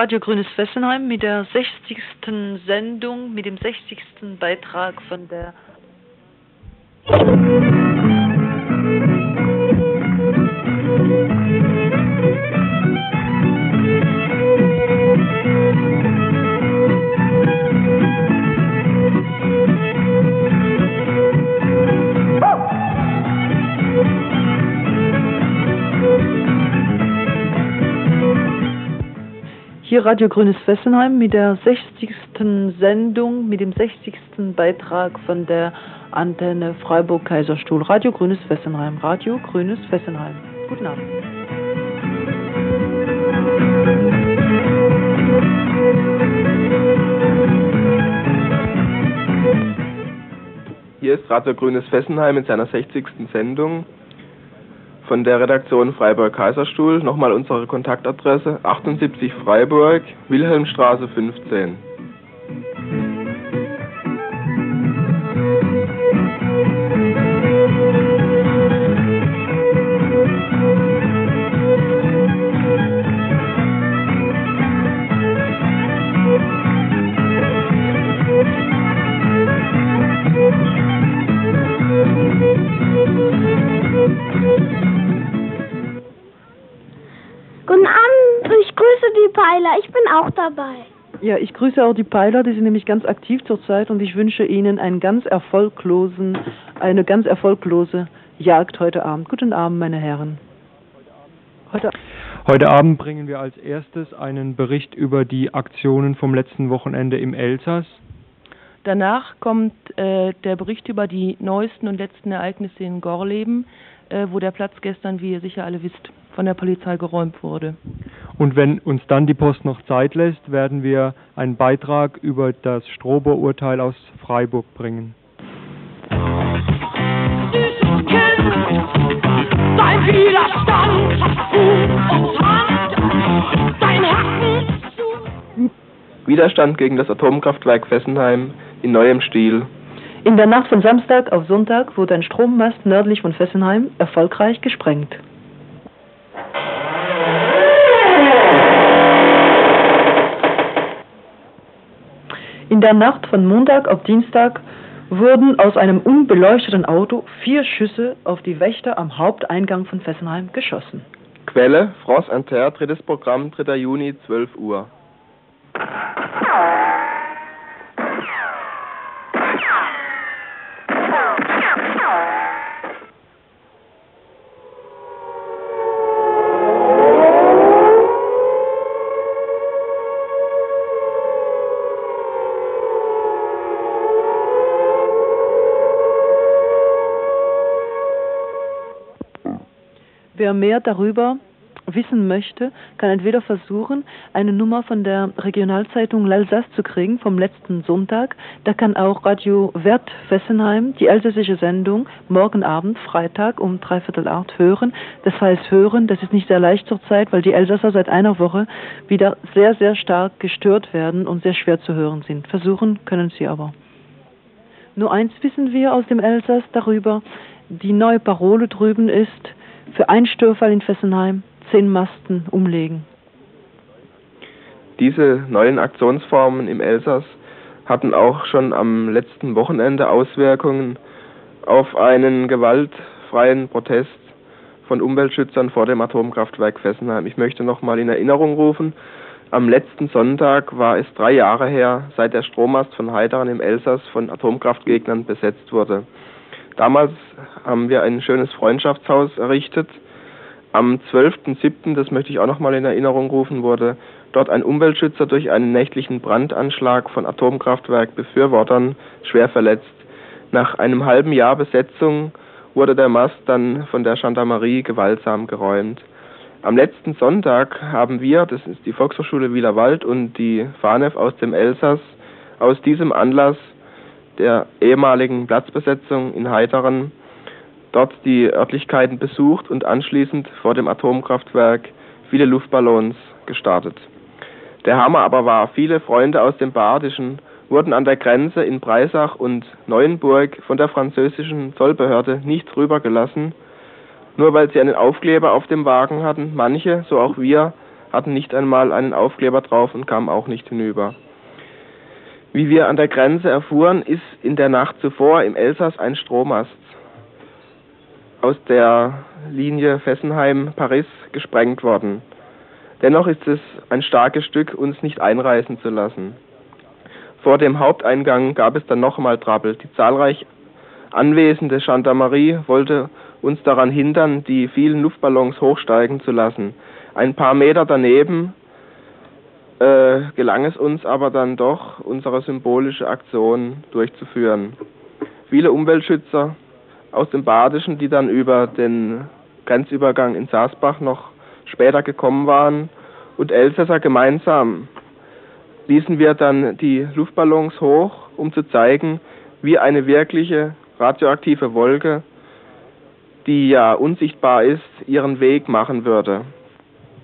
Radio Grünes Fessenheim mit der 60. Sendung, mit dem 60. Beitrag von der Hier Radio Grünes Fessenheim mit der 60. Sendung, mit dem 60. Beitrag von der Antenne Freiburg Kaiserstuhl. Radio Grünes Fessenheim. Radio Grünes Fessenheim. Guten Abend. Hier ist Radio Grünes Fessenheim in seiner 60. Sendung von der Redaktion Freiburg Kaiserstuhl. Nochmal unsere Kontaktadresse 78 Freiburg, Wilhelmstraße 15. Peiler, ich bin auch dabei. Ja, ich grüße auch die Peiler, die sind nämlich ganz aktiv zurzeit und ich wünsche Ihnen einen ganz erfolglosen, eine ganz erfolglose Jagd heute Abend. Guten Abend, meine Herren. Heute, heute Abend bringen wir als erstes einen Bericht über die Aktionen vom letzten Wochenende im Elsass. Danach kommt äh, der Bericht über die neuesten und letzten Ereignisse in Gorleben, äh, wo der Platz gestern, wie ihr sicher alle wisst, von der Polizei geräumt wurde. Und wenn uns dann die Post noch Zeit lässt, werden wir einen Beitrag über das Strober-Urteil aus Freiburg bringen. Dein Widerstand und Hand, dein Hacken. Widerstand gegen das Atomkraftwerk Fessenheim in neuem Stil. In der Nacht von Samstag auf Sonntag wurde ein Strommast nördlich von Fessenheim erfolgreich gesprengt. In der Nacht von Montag auf Dienstag wurden aus einem unbeleuchteten Auto vier Schüsse auf die Wächter am Haupteingang von Fessenheim geschossen. Quelle France Inter, drittes Programm, 3. Juni, 12 Uhr. Wer mehr darüber wissen möchte, kann entweder versuchen, eine Nummer von der Regionalzeitung L'Alsace zu kriegen vom letzten Sonntag. Da kann auch Radio Wert Fessenheim die elsässische Sendung morgen Abend, Freitag um dreiviertel acht hören. Das heißt hören, das ist nicht sehr leicht zurzeit, weil die Elsasser seit einer Woche wieder sehr, sehr stark gestört werden und sehr schwer zu hören sind. Versuchen können sie aber. Nur eins wissen wir aus dem Elsass darüber, die neue Parole drüben ist, für einen Störfall in Fessenheim zehn Masten umlegen. Diese neuen Aktionsformen im Elsass hatten auch schon am letzten Wochenende Auswirkungen auf einen gewaltfreien Protest von Umweltschützern vor dem Atomkraftwerk Fessenheim. Ich möchte noch mal in Erinnerung rufen, am letzten Sonntag war es drei Jahre her, seit der Strommast von Heidern im Elsass von Atomkraftgegnern besetzt wurde. Damals haben wir ein schönes Freundschaftshaus errichtet. Am 12.07., das möchte ich auch noch mal in Erinnerung rufen, wurde dort ein Umweltschützer durch einen nächtlichen Brandanschlag von Atomkraftwerkbefürwortern schwer verletzt. Nach einem halben Jahr Besetzung wurde der Mast dann von der Gendarmerie gewaltsam geräumt. Am letzten Sonntag haben wir, das ist die Volkshochschule Wielerwald und die FANEF aus dem Elsass, aus diesem Anlass der ehemaligen Platzbesetzung in Heideren dort die Örtlichkeiten besucht und anschließend vor dem Atomkraftwerk viele Luftballons gestartet. Der Hammer aber war, viele Freunde aus dem Badischen wurden an der Grenze in Breisach und Neuenburg von der französischen Zollbehörde nicht rübergelassen, nur weil sie einen Aufkleber auf dem Wagen hatten. Manche, so auch wir, hatten nicht einmal einen Aufkleber drauf und kamen auch nicht hinüber. Wie wir an der Grenze erfuhren, ist in der Nacht zuvor im Elsass ein Strommast aus der Linie Fessenheim-Paris gesprengt worden. Dennoch ist es ein starkes Stück, uns nicht einreißen zu lassen. Vor dem Haupteingang gab es dann nochmal Trappel. Die zahlreich anwesende Gendarmerie wollte uns daran hindern, die vielen Luftballons hochsteigen zu lassen. Ein paar Meter daneben äh, gelang es uns aber dann doch, unsere symbolische Aktion durchzuführen. Viele Umweltschützer aus dem Badischen, die dann über den Grenzübergang in Saasbach noch später gekommen waren, und Elsässer gemeinsam ließen wir dann die Luftballons hoch, um zu zeigen, wie eine wirkliche radioaktive Wolke, die ja unsichtbar ist, ihren Weg machen würde.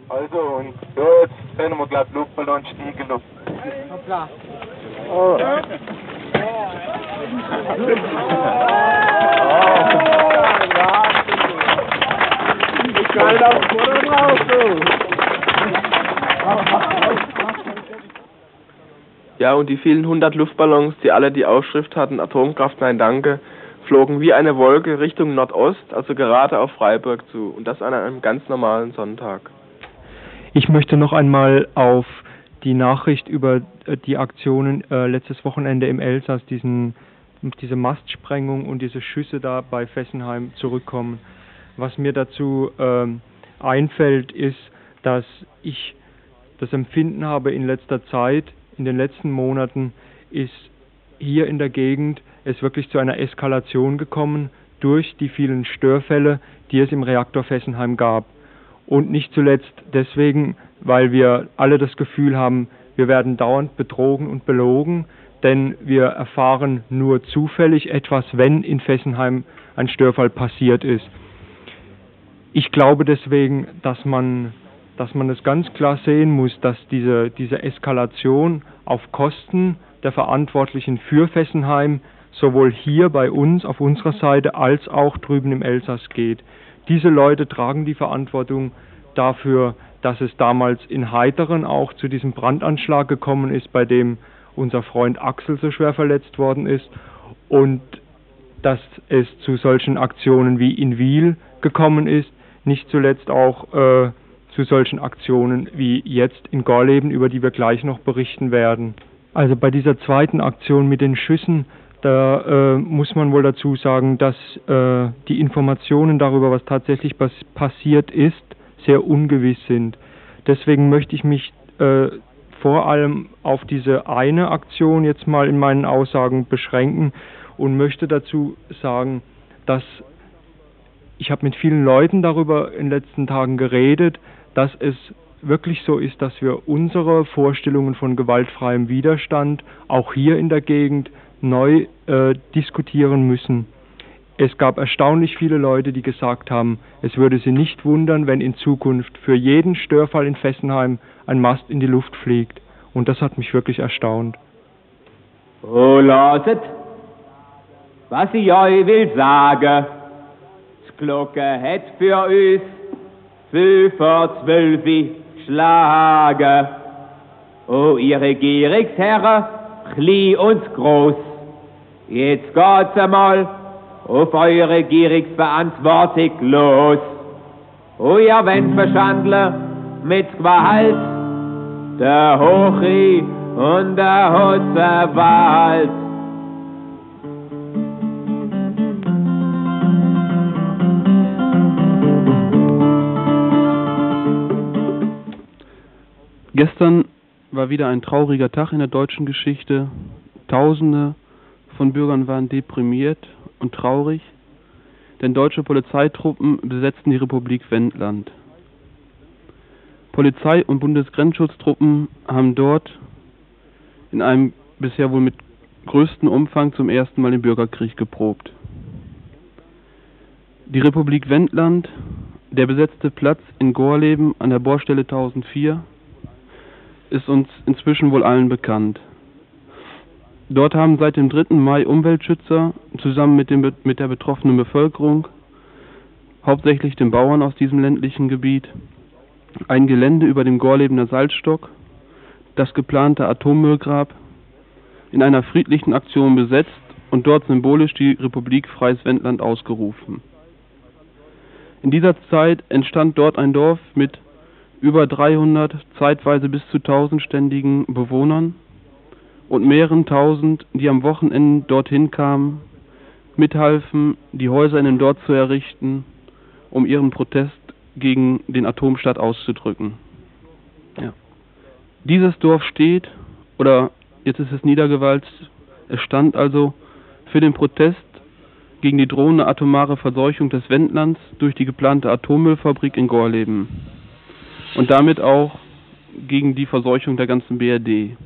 Also, und jetzt können wir, glaube ich, Luftballon stiegen. Hoppla. Oh. Ja, und die vielen hundert Luftballons, die alle die Aufschrift hatten, Atomkraft, nein, danke, flogen wie eine Wolke Richtung Nordost, also gerade auf Freiburg zu. Und das an einem ganz normalen Sonntag. Ich möchte noch einmal auf die Nachricht über äh, die Aktionen äh, letztes Wochenende im Elsass, diesen, diese Mastsprengung und diese Schüsse da bei Fessenheim zurückkommen. Was mir dazu ähm, einfällt, ist, dass ich das Empfinden habe in letzter Zeit, in den letzten Monaten, ist hier in der Gegend es wirklich zu einer Eskalation gekommen durch die vielen Störfälle, die es im Reaktor Fessenheim gab und nicht zuletzt deswegen, weil wir alle das Gefühl haben, wir werden dauernd betrogen und belogen, denn wir erfahren nur zufällig etwas, wenn in Fessenheim ein Störfall passiert ist. Ich glaube deswegen, dass man, dass man es ganz klar sehen muss, dass diese, diese Eskalation auf Kosten der Verantwortlichen für Fessenheim sowohl hier bei uns auf unserer Seite als auch drüben im Elsass geht. Diese Leute tragen die Verantwortung dafür, dass es damals in Heiteren auch zu diesem Brandanschlag gekommen ist, bei dem unser Freund Axel so schwer verletzt worden ist und dass es zu solchen Aktionen wie in Wiel gekommen ist, nicht zuletzt auch äh, zu solchen Aktionen wie jetzt in Gorleben, über die wir gleich noch berichten werden. Also bei dieser zweiten Aktion mit den Schüssen da äh, muss man wohl dazu sagen, dass äh, die Informationen darüber, was tatsächlich pass passiert ist, sehr ungewiss sind. Deswegen möchte ich mich äh, vor allem auf diese eine Aktion jetzt mal in meinen Aussagen beschränken und möchte dazu sagen, dass ich habe mit vielen Leuten darüber in den letzten Tagen geredet, dass es wirklich so ist, dass wir unsere Vorstellungen von gewaltfreiem Widerstand auch hier in der Gegend neu äh, diskutieren müssen. Es gab erstaunlich viele Leute, die gesagt haben, es würde sie nicht wundern, wenn in Zukunft für jeden Störfall in Fessenheim ein Mast in die Luft fliegt. Und das hat mich wirklich erstaunt. Oh, loset, was ich euch will sagen. Das Glocke hat für uns fünf vor zwölf geschlagen. Oh, ihr Regierungsherren, klein und groß, Jetzt geht's einmal auf eure Regierungsverantwortung los. Oh, ihr wollt verschandeln mit Gewalt, der Hochi und der Hutzewald. Gestern war wieder ein trauriger Tag in der deutschen Geschichte. Tausende von Bürgern waren deprimiert und traurig, denn deutsche Polizeitruppen besetzten die Republik Wendland. Polizei und Bundesgrenzschutztruppen haben dort in einem bisher wohl mit größten Umfang zum ersten Mal den Bürgerkrieg geprobt. Die Republik Wendland, der besetzte Platz in Gorleben an der Bohrstelle 1004, ist uns inzwischen wohl allen bekannt. Dort haben seit dem 3. Mai Umweltschützer zusammen mit, dem, mit der betroffenen Bevölkerung, hauptsächlich den Bauern aus diesem ländlichen Gebiet, ein Gelände über dem Gorlebener Salzstock, das geplante Atommüllgrab, in einer friedlichen Aktion besetzt und dort symbolisch die Republik Freies Wendland ausgerufen. In dieser Zeit entstand dort ein Dorf mit über 300, zeitweise bis zu 1000 ständigen Bewohnern und mehreren tausend, die am Wochenende dorthin kamen, mithalfen, die Häuser in dem Dorf zu errichten, um ihren Protest gegen den Atomstaat auszudrücken. Ja. Dieses Dorf steht, oder jetzt ist es niedergewalzt, es stand also für den Protest gegen die drohende atomare Verseuchung des Wendlands durch die geplante Atommüllfabrik in Gorleben und damit auch gegen die Verseuchung der ganzen BRD.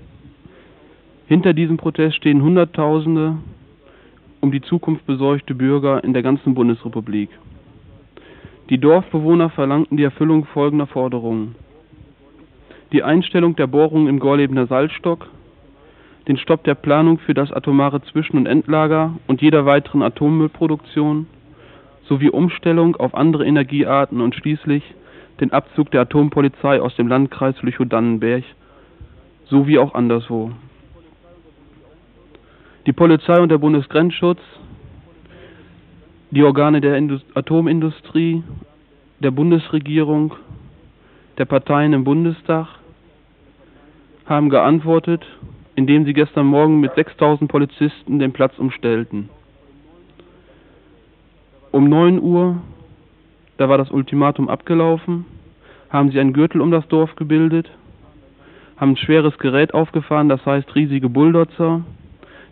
Hinter diesem Protest stehen Hunderttausende um die Zukunft besorgte Bürger in der ganzen Bundesrepublik. Die Dorfbewohner verlangten die Erfüllung folgender Forderungen. Die Einstellung der Bohrungen im Gorlebener Salzstock, den Stopp der Planung für das atomare Zwischen- und Endlager und jeder weiteren Atommüllproduktion sowie Umstellung auf andere Energiearten und schließlich den Abzug der Atompolizei aus dem Landkreis Lüchow-Dannenberg sowie auch anderswo. Die Polizei und der Bundesgrenzschutz, die Organe der Indust Atomindustrie, der Bundesregierung, der Parteien im Bundestag haben geantwortet, indem sie gestern Morgen mit 6000 Polizisten den Platz umstellten. Um 9 Uhr da war das Ultimatum abgelaufen, haben sie einen Gürtel um das Dorf gebildet, haben ein schweres Gerät aufgefahren, das heißt riesige Bulldozer.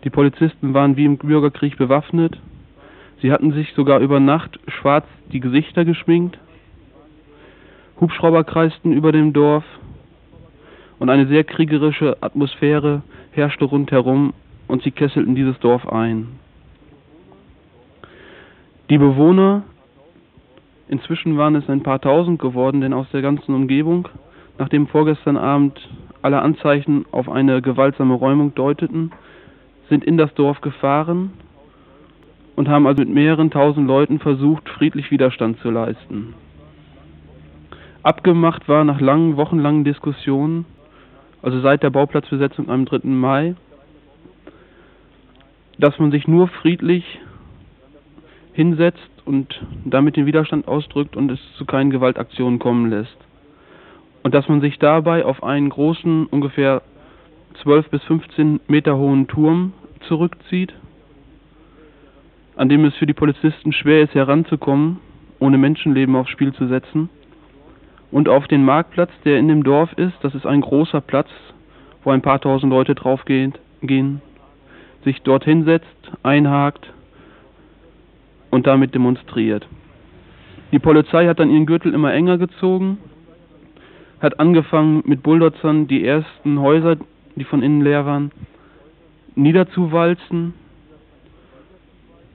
Die Polizisten waren wie im Bürgerkrieg bewaffnet. Sie hatten sich sogar über Nacht schwarz die Gesichter geschminkt. Hubschrauber kreisten über dem Dorf und eine sehr kriegerische Atmosphäre herrschte rundherum und sie kesselten dieses Dorf ein. Die Bewohner Inzwischen waren es ein paar tausend geworden, denn aus der ganzen Umgebung, nachdem vorgestern Abend alle Anzeichen auf eine gewaltsame Räumung deuteten, sind in das Dorf gefahren und haben also mit mehreren tausend Leuten versucht, friedlich Widerstand zu leisten. Abgemacht war nach langen, wochenlangen Diskussionen, also seit der Bauplatzbesetzung am 3. Mai, dass man sich nur friedlich hinsetzt und damit den Widerstand ausdrückt und es zu keinen Gewaltaktionen kommen lässt. Und dass man sich dabei auf einen großen, ungefähr 12 bis 15 Meter hohen Turm zurückzieht, an dem es für die Polizisten schwer ist heranzukommen, ohne Menschenleben aufs Spiel zu setzen. Und auf den Marktplatz, der in dem Dorf ist, das ist ein großer Platz, wo ein paar tausend Leute draufgehen, gehen, sich dorthin setzt, einhakt und damit demonstriert. Die Polizei hat dann ihren Gürtel immer enger gezogen, hat angefangen mit Bulldozern die ersten Häuser, die von innen leer waren, niederzuwalzen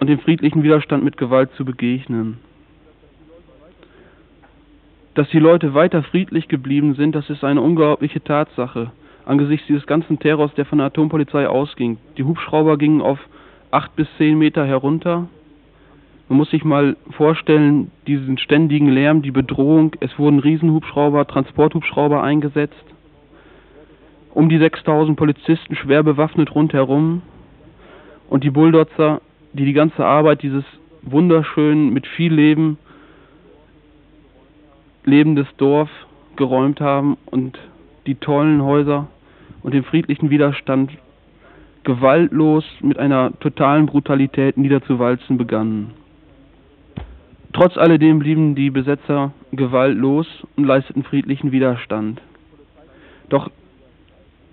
und dem friedlichen Widerstand mit Gewalt zu begegnen. Dass die Leute weiter friedlich geblieben sind, das ist eine unglaubliche Tatsache angesichts dieses ganzen Terrors, der von der Atompolizei ausging. Die Hubschrauber gingen auf acht bis zehn Meter herunter, man muss sich mal vorstellen, diesen ständigen Lärm, die Bedrohung. Es wurden Riesenhubschrauber, Transporthubschrauber eingesetzt. Um die 6000 Polizisten schwer bewaffnet rundherum. Und die Bulldozer, die die ganze Arbeit dieses wunderschön mit viel Leben lebendes Dorf geräumt haben und die tollen Häuser und den friedlichen Widerstand gewaltlos mit einer totalen Brutalität niederzuwalzen begannen. Trotz alledem blieben die Besetzer gewaltlos und leisteten friedlichen Widerstand. Doch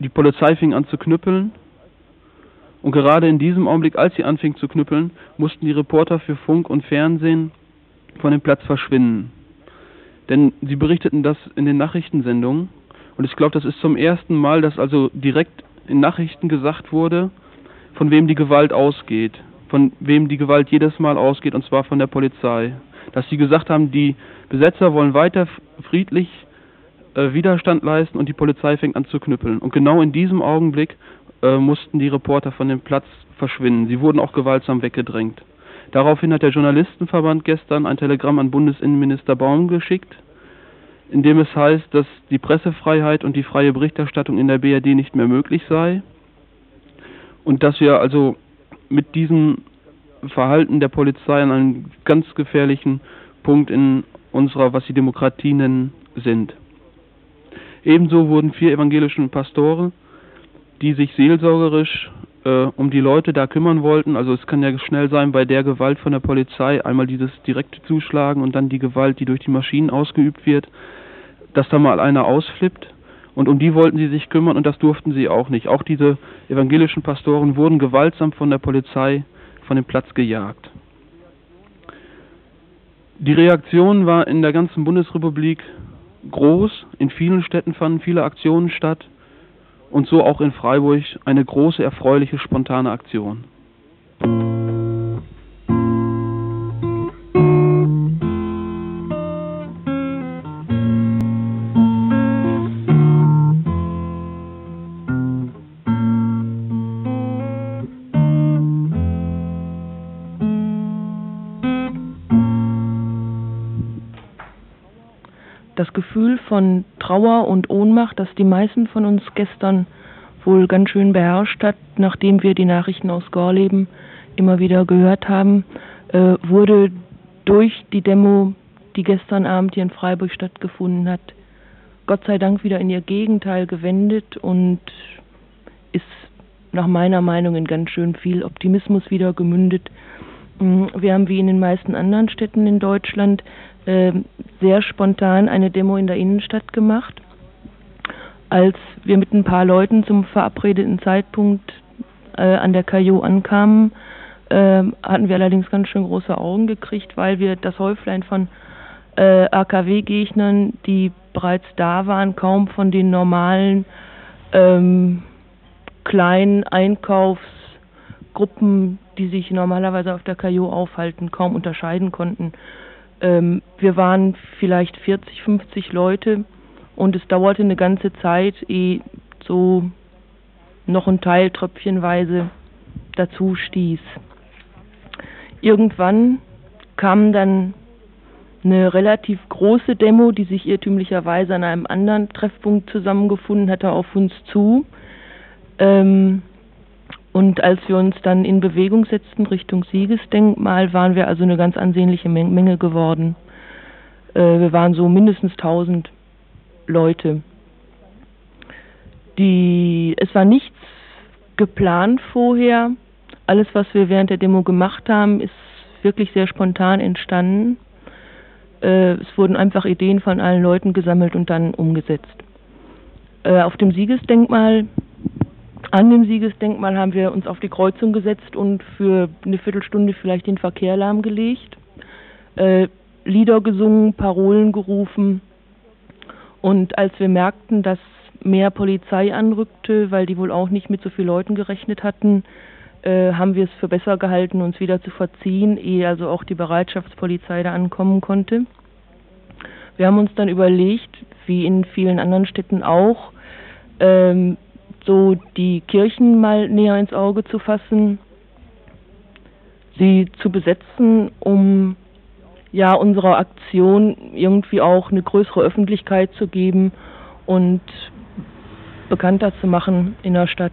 die Polizei fing an zu knüppeln. Und gerade in diesem Augenblick, als sie anfing zu knüppeln, mussten die Reporter für Funk und Fernsehen von dem Platz verschwinden. Denn sie berichteten das in den Nachrichtensendungen. Und ich glaube, das ist zum ersten Mal, dass also direkt in Nachrichten gesagt wurde, von wem die Gewalt ausgeht, von wem die Gewalt jedes Mal ausgeht, und zwar von der Polizei. Dass sie gesagt haben, die Besetzer wollen weiter friedlich äh, Widerstand leisten und die Polizei fängt an zu knüppeln. Und genau in diesem Augenblick äh, mussten die Reporter von dem Platz verschwinden. Sie wurden auch gewaltsam weggedrängt. Daraufhin hat der Journalistenverband gestern ein Telegramm an Bundesinnenminister Baum geschickt, in dem es heißt, dass die Pressefreiheit und die freie Berichterstattung in der BRD nicht mehr möglich sei und dass wir also mit diesem Verhalten der Polizei an einem ganz gefährlichen Punkt in unserer, was sie Demokratie nennen, sind. Ebenso wurden vier evangelische Pastore, die sich seelsorgerisch äh, um die Leute da kümmern wollten. Also es kann ja schnell sein, bei der Gewalt von der Polizei einmal dieses direkte Zuschlagen und dann die Gewalt, die durch die Maschinen ausgeübt wird, dass da mal einer ausflippt. Und um die wollten sie sich kümmern und das durften sie auch nicht. Auch diese evangelischen Pastoren wurden gewaltsam von der Polizei von dem Platz gejagt. Die Reaktion war in der ganzen Bundesrepublik groß. In vielen Städten fanden viele Aktionen statt und so auch in Freiburg eine große, erfreuliche, spontane Aktion. Von Trauer und Ohnmacht, das die meisten von uns gestern wohl ganz schön beherrscht hat, nachdem wir die Nachrichten aus Gorleben immer wieder gehört haben, äh, wurde durch die Demo, die gestern Abend hier in Freiburg stattgefunden hat, Gott sei Dank wieder in ihr Gegenteil gewendet und ist nach meiner Meinung in ganz schön viel Optimismus wieder gemündet. Mm, wir haben wie in den meisten anderen Städten in Deutschland äh, sehr spontan eine Demo in der Innenstadt gemacht. Als wir mit ein paar Leuten zum verabredeten Zeitpunkt äh, an der Caillou ankamen, äh, hatten wir allerdings ganz schön große Augen gekriegt, weil wir das Häuflein von AKW-Gegnern, die bereits da waren, kaum von den normalen ähm, kleinen Einkaufsgruppen, die sich normalerweise auf der Caillou aufhalten, kaum unterscheiden konnten. Ähm, wir waren vielleicht 40, 50 Leute und es dauerte eine ganze Zeit, ehe so noch ein Teil tröpfchenweise dazu stieß. Irgendwann kam dann eine relativ große Demo, die sich irrtümlicherweise an einem anderen Treffpunkt zusammengefunden hatte, auf uns zu. Ähm, und als wir uns dann in Bewegung setzten Richtung Siegesdenkmal, waren wir also eine ganz ansehnliche Menge geworden. Äh, wir waren so mindestens 1000 Leute. Die, es war nichts geplant vorher. Alles, was wir während der Demo gemacht haben, ist wirklich sehr spontan entstanden. Äh, es wurden einfach Ideen von allen Leuten gesammelt und dann umgesetzt. Äh, auf dem Siegesdenkmal an dem Siegesdenkmal haben wir uns auf die Kreuzung gesetzt und für eine Viertelstunde vielleicht den Verkehr lahmgelegt, äh, Lieder gesungen, Parolen gerufen. Und als wir merkten, dass mehr Polizei anrückte, weil die wohl auch nicht mit so vielen Leuten gerechnet hatten, äh, haben wir es für besser gehalten, uns wieder zu verziehen, ehe also auch die Bereitschaftspolizei da ankommen konnte. Wir haben uns dann überlegt, wie in vielen anderen Städten auch, ähm, so die Kirchen mal näher ins Auge zu fassen, sie zu besetzen, um ja unserer Aktion irgendwie auch eine größere Öffentlichkeit zu geben und bekannter zu machen in der Stadt.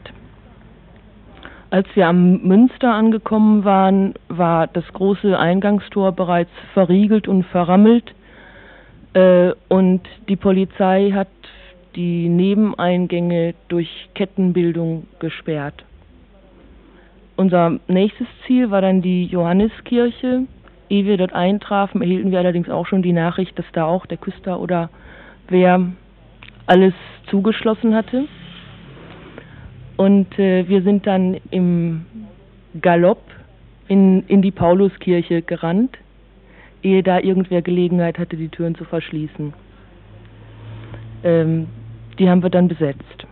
Als wir am Münster angekommen waren, war das große Eingangstor bereits verriegelt und verrammelt äh, und die Polizei hat die Nebeneingänge durch Kettenbildung gesperrt. Unser nächstes Ziel war dann die Johanneskirche. Ehe wir dort eintrafen, erhielten wir allerdings auch schon die Nachricht, dass da auch der Küster oder wer alles zugeschlossen hatte. Und äh, wir sind dann im Galopp in, in die Pauluskirche gerannt, ehe da irgendwer Gelegenheit hatte, die Türen zu verschließen. Ähm, die haben wir dann besetzt.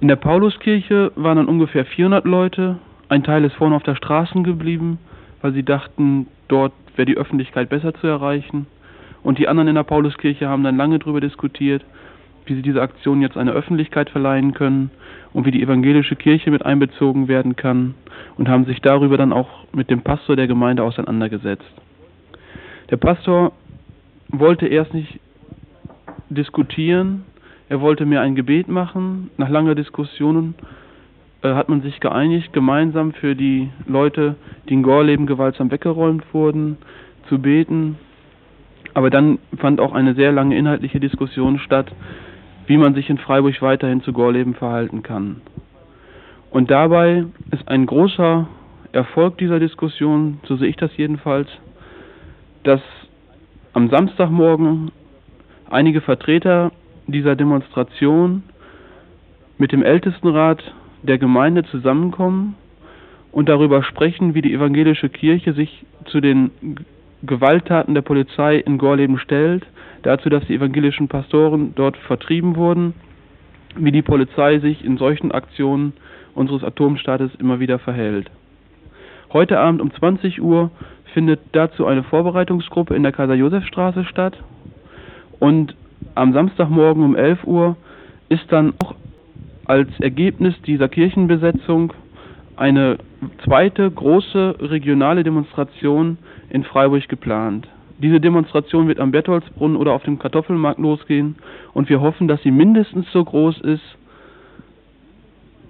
In der Pauluskirche waren dann ungefähr 400 Leute. Ein Teil ist vorne auf der Straße geblieben, weil sie dachten, dort wäre die Öffentlichkeit besser zu erreichen. Und die anderen in der Pauluskirche haben dann lange darüber diskutiert, wie sie dieser Aktion jetzt eine Öffentlichkeit verleihen können und wie die evangelische Kirche mit einbezogen werden kann und haben sich darüber dann auch mit dem Pastor der Gemeinde auseinandergesetzt. Der Pastor wollte erst nicht diskutieren, er wollte mir ein Gebet machen. Nach langer Diskussion äh, hat man sich geeinigt, gemeinsam für die Leute, die in Gorleben gewaltsam weggeräumt wurden, zu beten. Aber dann fand auch eine sehr lange inhaltliche Diskussion statt, wie man sich in Freiburg weiterhin zu Gorleben verhalten kann. Und dabei ist ein großer Erfolg dieser Diskussion, so sehe ich das jedenfalls, dass am Samstagmorgen einige Vertreter dieser Demonstration mit dem Ältestenrat der Gemeinde zusammenkommen und darüber sprechen, wie die evangelische Kirche sich zu den Gewalttaten der Polizei in Gorleben stellt, dazu, dass die evangelischen Pastoren dort vertrieben wurden, wie die Polizei sich in solchen Aktionen unseres Atomstaates immer wieder verhält. Heute Abend um 20 Uhr findet dazu eine Vorbereitungsgruppe in der Kaiser-Josef-Straße statt und am Samstagmorgen um 11 Uhr ist dann auch als Ergebnis dieser Kirchenbesetzung eine zweite große regionale Demonstration in Freiburg geplant. Diese Demonstration wird am Bertholdsbrunnen oder auf dem Kartoffelmarkt losgehen und wir hoffen, dass sie mindestens so groß ist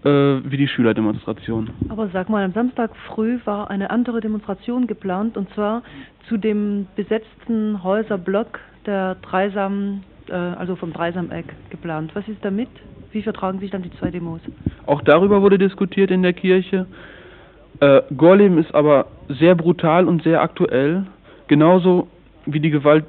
äh, wie die Schülerdemonstration. Aber sag mal, am Samstag früh war eine andere Demonstration geplant und zwar zu dem besetzten Häuserblock der Dreisam, äh, also vom Dreisameck geplant. Was ist damit? Wie vertragen sich dann die zwei Demos? Auch darüber wurde diskutiert in der Kirche. Äh, Gorleben ist aber sehr brutal und sehr aktuell, genauso wie die Gewalt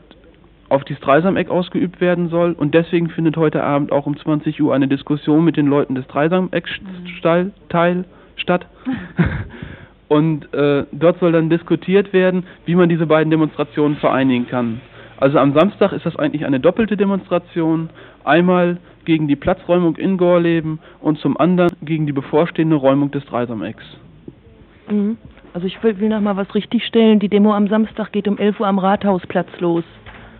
auf die Dreisameck ausgeübt werden soll. Und deswegen findet heute Abend auch um 20 Uhr eine Diskussion mit den Leuten des Dreisameck-Teil mhm. statt. und äh, dort soll dann diskutiert werden, wie man diese beiden Demonstrationen vereinigen kann. Also am Samstag ist das eigentlich eine doppelte Demonstration. Einmal gegen die Platzräumung in Gorleben und zum anderen gegen die bevorstehende Räumung des Dreisamecks. Mhm. Also ich will, will noch mal was richtigstellen. Die Demo am Samstag geht um 11 Uhr am Rathausplatz los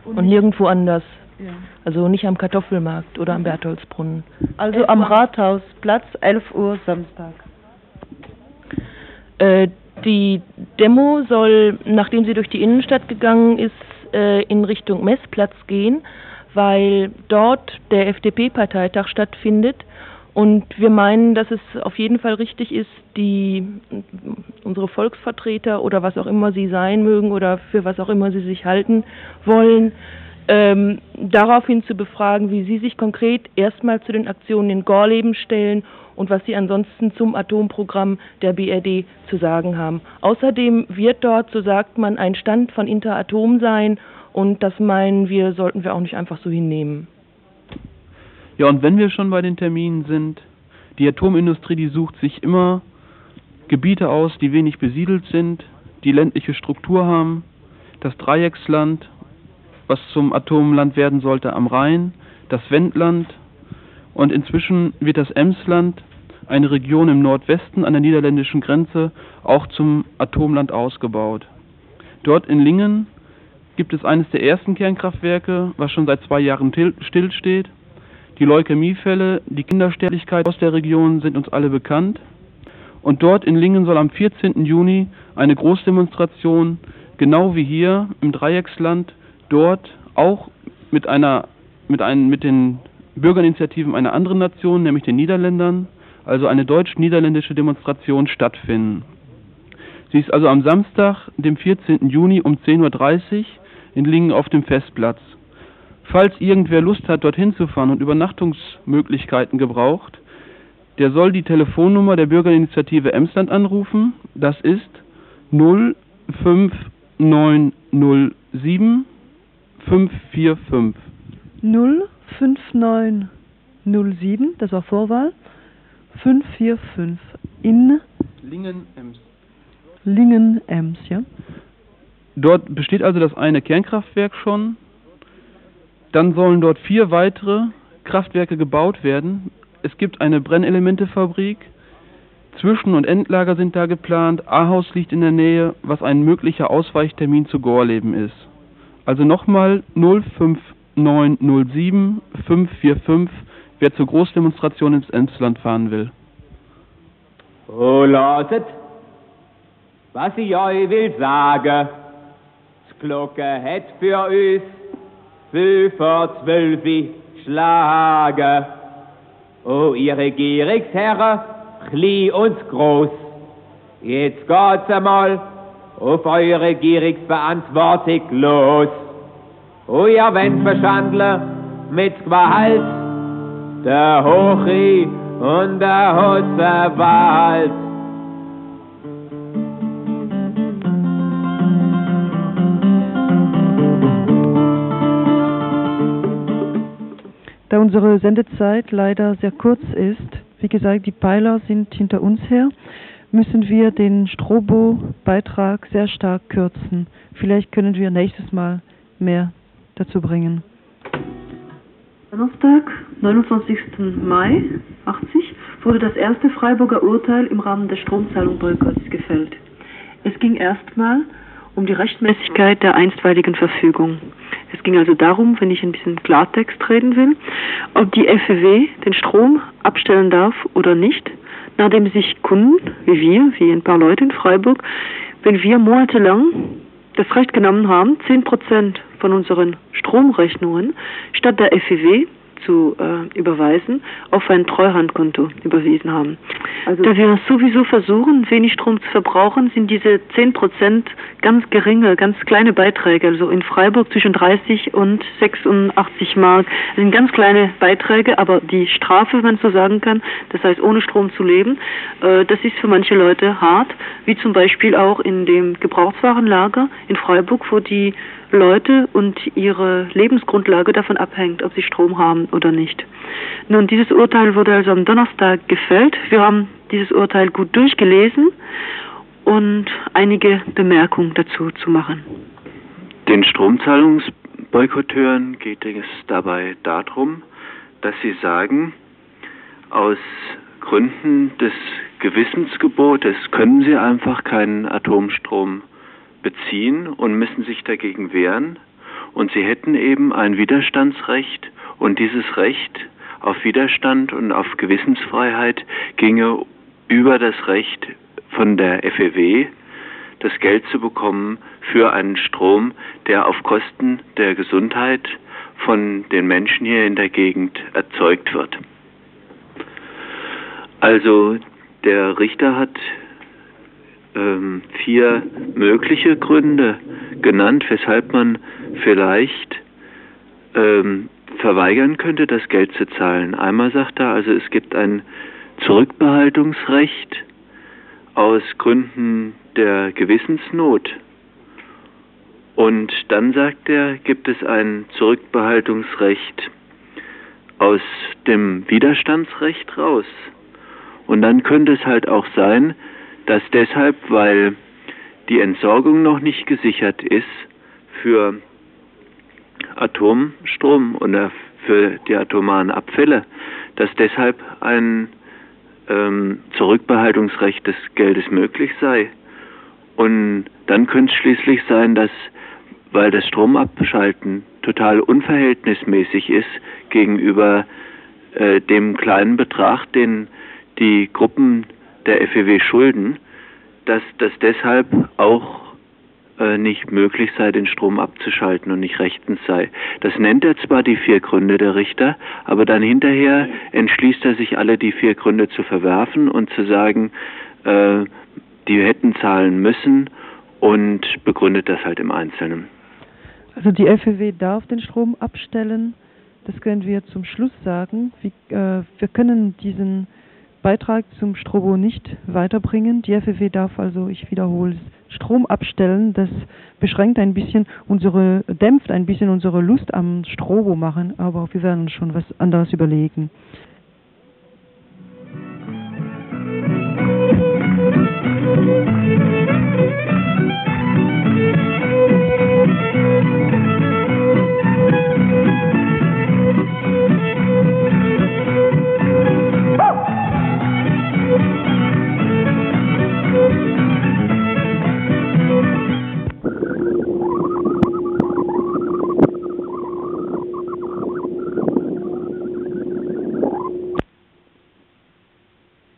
und, und nirgendwo anders. Ja. Also nicht am Kartoffelmarkt oder am Bertholdsbrunnen. Also am Rathausplatz 11 Uhr Samstag. Äh, die Demo soll, nachdem sie durch die Innenstadt gegangen ist, äh, in Richtung Messplatz gehen, weil dort der FDP-Parteitag stattfindet. Und wir meinen, dass es auf jeden Fall richtig ist, die unsere Volksvertreter oder was auch immer sie sein mögen oder für was auch immer sie sich halten wollen, ähm, daraufhin zu befragen, wie sie sich konkret erstmal zu den Aktionen in Gorleben stellen und was sie ansonsten zum Atomprogramm der BRD zu sagen haben. Außerdem wird dort, so sagt man, ein Stand von Interatom sein und das meinen wir, sollten wir auch nicht einfach so hinnehmen. Ja, und wenn wir schon bei den Terminen sind, die Atomindustrie, die sucht sich immer Gebiete aus, die wenig besiedelt sind, die ländliche Struktur haben, das Dreiecksland, was zum Atomland werden sollte am Rhein, das Wendland und inzwischen wird das Emsland eine Region im Nordwesten an der niederländischen Grenze, auch zum Atomland ausgebaut. Dort in Lingen gibt es eines der ersten Kernkraftwerke, was schon seit zwei Jahren stillsteht. Die Leukämiefälle, die Kindersterblichkeit aus der Region sind uns alle bekannt. Und dort in Lingen soll am 14. Juni eine Großdemonstration, genau wie hier im Dreiecksland, dort auch mit einer mit, einen, mit den Bürgerinitiativen einer anderen Nation, nämlich den Niederländern, also eine deutsch-niederländische Demonstration stattfinden. Sie ist also am Samstag, dem 14. Juni um 10.30 Uhr in Lingen auf dem Festplatz. Falls irgendwer Lust hat, dorthin zu fahren und Übernachtungsmöglichkeiten gebraucht, der soll die Telefonnummer der Bürgerinitiative Emsland anrufen. Das ist 05907 545. 05907, das war Vorwahl, 545 in Lingen-Ems. Lingen-Ems, ja. Dort besteht also das eine Kernkraftwerk schon. Dann sollen dort vier weitere Kraftwerke gebaut werden. Es gibt eine Brennelementefabrik. Zwischen- und Endlager sind da geplant. Ahaus liegt in der Nähe, was ein möglicher Ausweichtermin zu Gorleben ist. Also nochmal 05907 545, wer zur Großdemonstration ins Emsland fahren will. Oh, lautet, was ich euch will sagen. Glocke hat für uns zwölf vor zwölf schlage. O ihr Regierungsherren, klein und groß, jetzt geht's einmal auf eure Regierungsverantwortung los. O ihr wollt verschandeln mit Gewalt, der Hochi und der Hutzewald. Da unsere Sendezeit leider sehr kurz ist, wie gesagt, die Peiler sind hinter uns her, müssen wir den Strobo-Beitrag sehr stark kürzen. Vielleicht können wir nächstes Mal mehr dazu bringen. Donnerstag, 29. Mai 80, wurde das erste Freiburger Urteil im Rahmen des Stromzahlung-Boykotts gefällt. Es ging erstmal um die Rechtmäßigkeit der einstweiligen Verfügung. Es ging also darum, wenn ich ein bisschen Klartext reden will, ob die FEW den Strom abstellen darf oder nicht, nachdem sich Kunden wie wir, wie ein paar Leute in Freiburg, wenn wir monatelang das Recht genommen haben, 10% von unseren Stromrechnungen statt der FEW zu äh, überweisen, auf ein Treuhandkonto überwiesen haben. Also da wir sowieso versuchen, wenig Strom zu verbrauchen, sind diese 10 Prozent ganz geringe, ganz kleine Beiträge. Also in Freiburg zwischen 30 und 86 Mark das sind ganz kleine Beiträge, aber die Strafe, wenn man so sagen kann, das heißt ohne Strom zu leben, äh, das ist für manche Leute hart, wie zum Beispiel auch in dem Gebrauchswarenlager in Freiburg, wo die Leute und ihre Lebensgrundlage davon abhängt, ob sie Strom haben oder nicht. Nun, dieses Urteil wurde also am Donnerstag gefällt. Wir haben dieses Urteil gut durchgelesen und einige Bemerkungen dazu zu machen. Den Stromzahlungsboykotteuren geht es dabei darum, dass sie sagen, aus Gründen des Gewissensgebotes können sie einfach keinen Atomstrom beziehen und müssen sich dagegen wehren. Und sie hätten eben ein Widerstandsrecht und dieses Recht auf Widerstand und auf Gewissensfreiheit ginge über das Recht von der FEW, das Geld zu bekommen für einen Strom, der auf Kosten der Gesundheit von den Menschen hier in der Gegend erzeugt wird. Also der Richter hat ähm, vier mögliche Gründe genannt, weshalb man vielleicht ähm, verweigern könnte, das Geld zu zahlen. Einmal sagt er, also es gibt ein Zurückbehaltungsrecht aus Gründen der Gewissensnot. Und dann sagt er, gibt es ein Zurückbehaltungsrecht aus dem Widerstandsrecht raus. Und dann könnte es halt auch sein, dass deshalb, weil die Entsorgung noch nicht gesichert ist für Atomstrom oder für die atomaren Abfälle, dass deshalb ein ähm, Zurückbehaltungsrecht des Geldes möglich sei. Und dann könnte es schließlich sein, dass, weil das Stromabschalten total unverhältnismäßig ist gegenüber äh, dem kleinen Betrag, den die Gruppen der FEW schulden, dass das deshalb auch äh, nicht möglich sei, den Strom abzuschalten und nicht rechtens sei. Das nennt er zwar die vier Gründe der Richter, aber dann hinterher entschließt er sich alle die vier Gründe zu verwerfen und zu sagen, äh, die hätten zahlen müssen und begründet das halt im Einzelnen. Also die FEW darf den Strom abstellen. Das können wir zum Schluss sagen. Wie, äh, wir können diesen Beitrag zum Strobo nicht weiterbringen. Die FFW darf also, ich wiederhole es, Strom abstellen. Das beschränkt ein bisschen unsere, dämpft ein bisschen unsere Lust am Strobo machen, aber wir werden uns schon was anderes überlegen.